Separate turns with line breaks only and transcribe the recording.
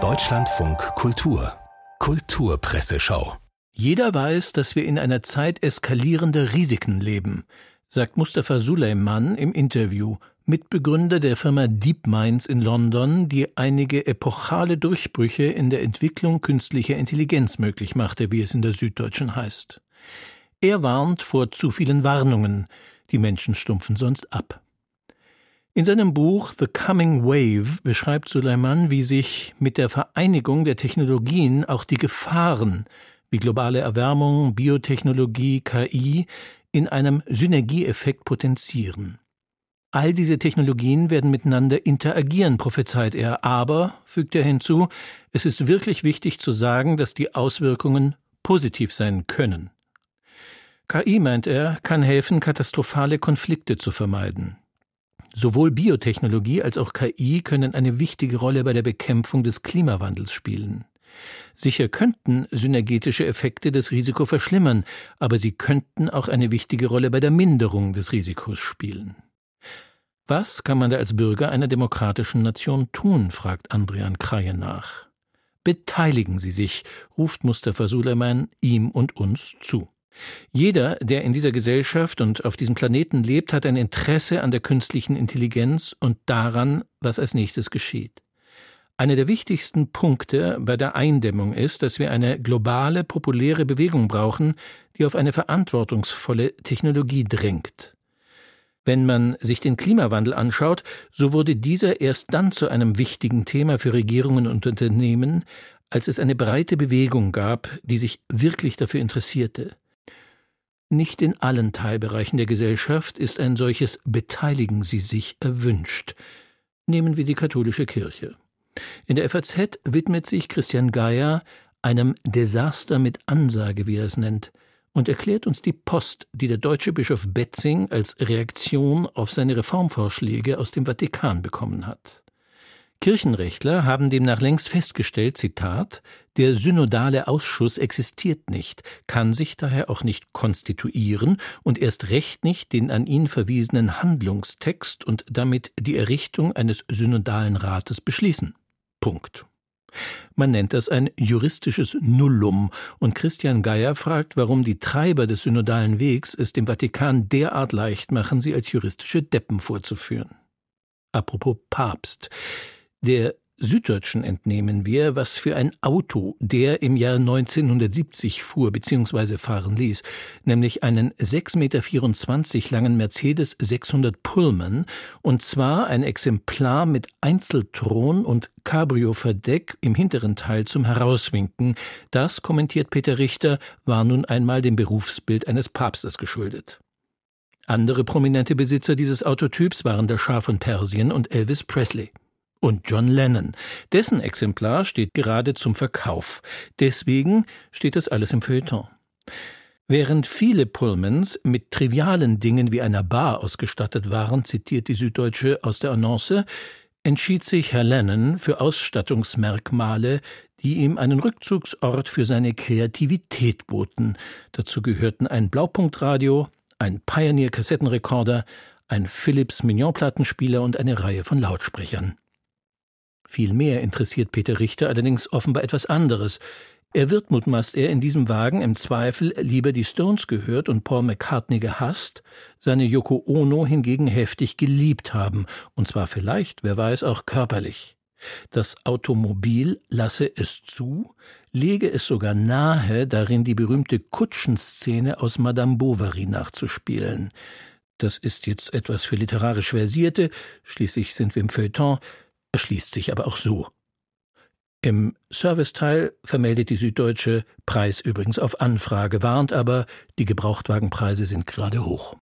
Deutschlandfunk Kultur Kulturpresseschau
Jeder weiß, dass wir in einer Zeit eskalierender Risiken leben, sagt Mustafa Suleiman im Interview, Mitbegründer der Firma DeepMinds in London, die einige epochale Durchbrüche in der Entwicklung künstlicher Intelligenz möglich machte, wie es in der Süddeutschen heißt. Er warnt vor zu vielen Warnungen, die Menschen stumpfen sonst ab. In seinem Buch The Coming Wave beschreibt Suleiman, wie sich mit der Vereinigung der Technologien auch die Gefahren wie globale Erwärmung, Biotechnologie, KI in einem Synergieeffekt potenzieren. All diese Technologien werden miteinander interagieren, prophezeit er, aber, fügt er hinzu, es ist wirklich wichtig zu sagen, dass die Auswirkungen positiv sein können. KI, meint er, kann helfen, katastrophale Konflikte zu vermeiden. Sowohl Biotechnologie als auch KI können eine wichtige Rolle bei der Bekämpfung des Klimawandels spielen. Sicher könnten synergetische Effekte das Risiko verschlimmern, aber sie könnten auch eine wichtige Rolle bei der Minderung des Risikos spielen. Was kann man da als Bürger einer demokratischen Nation tun? fragt Andrian Kraje nach. Beteiligen Sie sich, ruft Mustafa Suleiman ihm und uns zu. Jeder, der in dieser Gesellschaft und auf diesem Planeten lebt, hat ein Interesse an der künstlichen Intelligenz und daran, was als nächstes geschieht. Einer der wichtigsten Punkte bei der Eindämmung ist, dass wir eine globale, populäre Bewegung brauchen, die auf eine verantwortungsvolle Technologie drängt. Wenn man sich den Klimawandel anschaut, so wurde dieser erst dann zu einem wichtigen Thema für Regierungen und Unternehmen, als es eine breite Bewegung gab, die sich wirklich dafür interessierte. Nicht in allen Teilbereichen der Gesellschaft ist ein solches Beteiligen Sie sich erwünscht. Nehmen wir die katholische Kirche. In der FAZ widmet sich Christian Geier einem Desaster mit Ansage, wie er es nennt, und erklärt uns die Post, die der deutsche Bischof Betzing als Reaktion auf seine Reformvorschläge aus dem Vatikan bekommen hat. Kirchenrechtler haben demnach längst festgestellt, Zitat, der synodale Ausschuss existiert nicht, kann sich daher auch nicht konstituieren und erst recht nicht den an ihn verwiesenen Handlungstext und damit die Errichtung eines synodalen Rates beschließen. Punkt. Man nennt das ein juristisches Nullum, und Christian Geier fragt, warum die Treiber des synodalen Wegs es dem Vatikan derart leicht machen, sie als juristische Deppen vorzuführen. Apropos Papst. Der Süddeutschen entnehmen wir, was für ein Auto der im Jahr 1970 fuhr bzw. fahren ließ, nämlich einen 6,24 Meter langen Mercedes 600 Pullman, und zwar ein Exemplar mit Einzelthron und Cabrio-Verdeck im hinteren Teil zum Herauswinken. Das, kommentiert Peter Richter, war nun einmal dem Berufsbild eines Papstes geschuldet. Andere prominente Besitzer dieses Autotyps waren der Schah von Persien und Elvis Presley und John Lennon. Dessen Exemplar steht gerade zum Verkauf. Deswegen steht das alles im Feuilleton. Während viele Pullmans mit trivialen Dingen wie einer Bar ausgestattet waren, zitiert die Süddeutsche aus der Annonce, entschied sich Herr Lennon für Ausstattungsmerkmale, die ihm einen Rückzugsort für seine Kreativität boten. Dazu gehörten ein Blaupunktradio, ein Pioneer-Kassettenrekorder, ein Philips Mignon-Plattenspieler und eine Reihe von Lautsprechern. Viel mehr interessiert Peter Richter allerdings offenbar etwas anderes. Er wird, mutmaßt er, in diesem Wagen im Zweifel lieber die Stones gehört und Paul McCartney gehasst, seine Yoko Ono hingegen heftig geliebt haben, und zwar vielleicht, wer weiß, auch körperlich. Das Automobil lasse es zu, lege es sogar nahe, darin die berühmte Kutschenszene aus Madame Bovary nachzuspielen. Das ist jetzt etwas für literarisch Versierte, schließlich sind wir im Feuilleton, erschließt sich aber auch so. Im Serviceteil vermeldet die Süddeutsche Preis übrigens auf Anfrage, warnt aber, die Gebrauchtwagenpreise sind gerade hoch.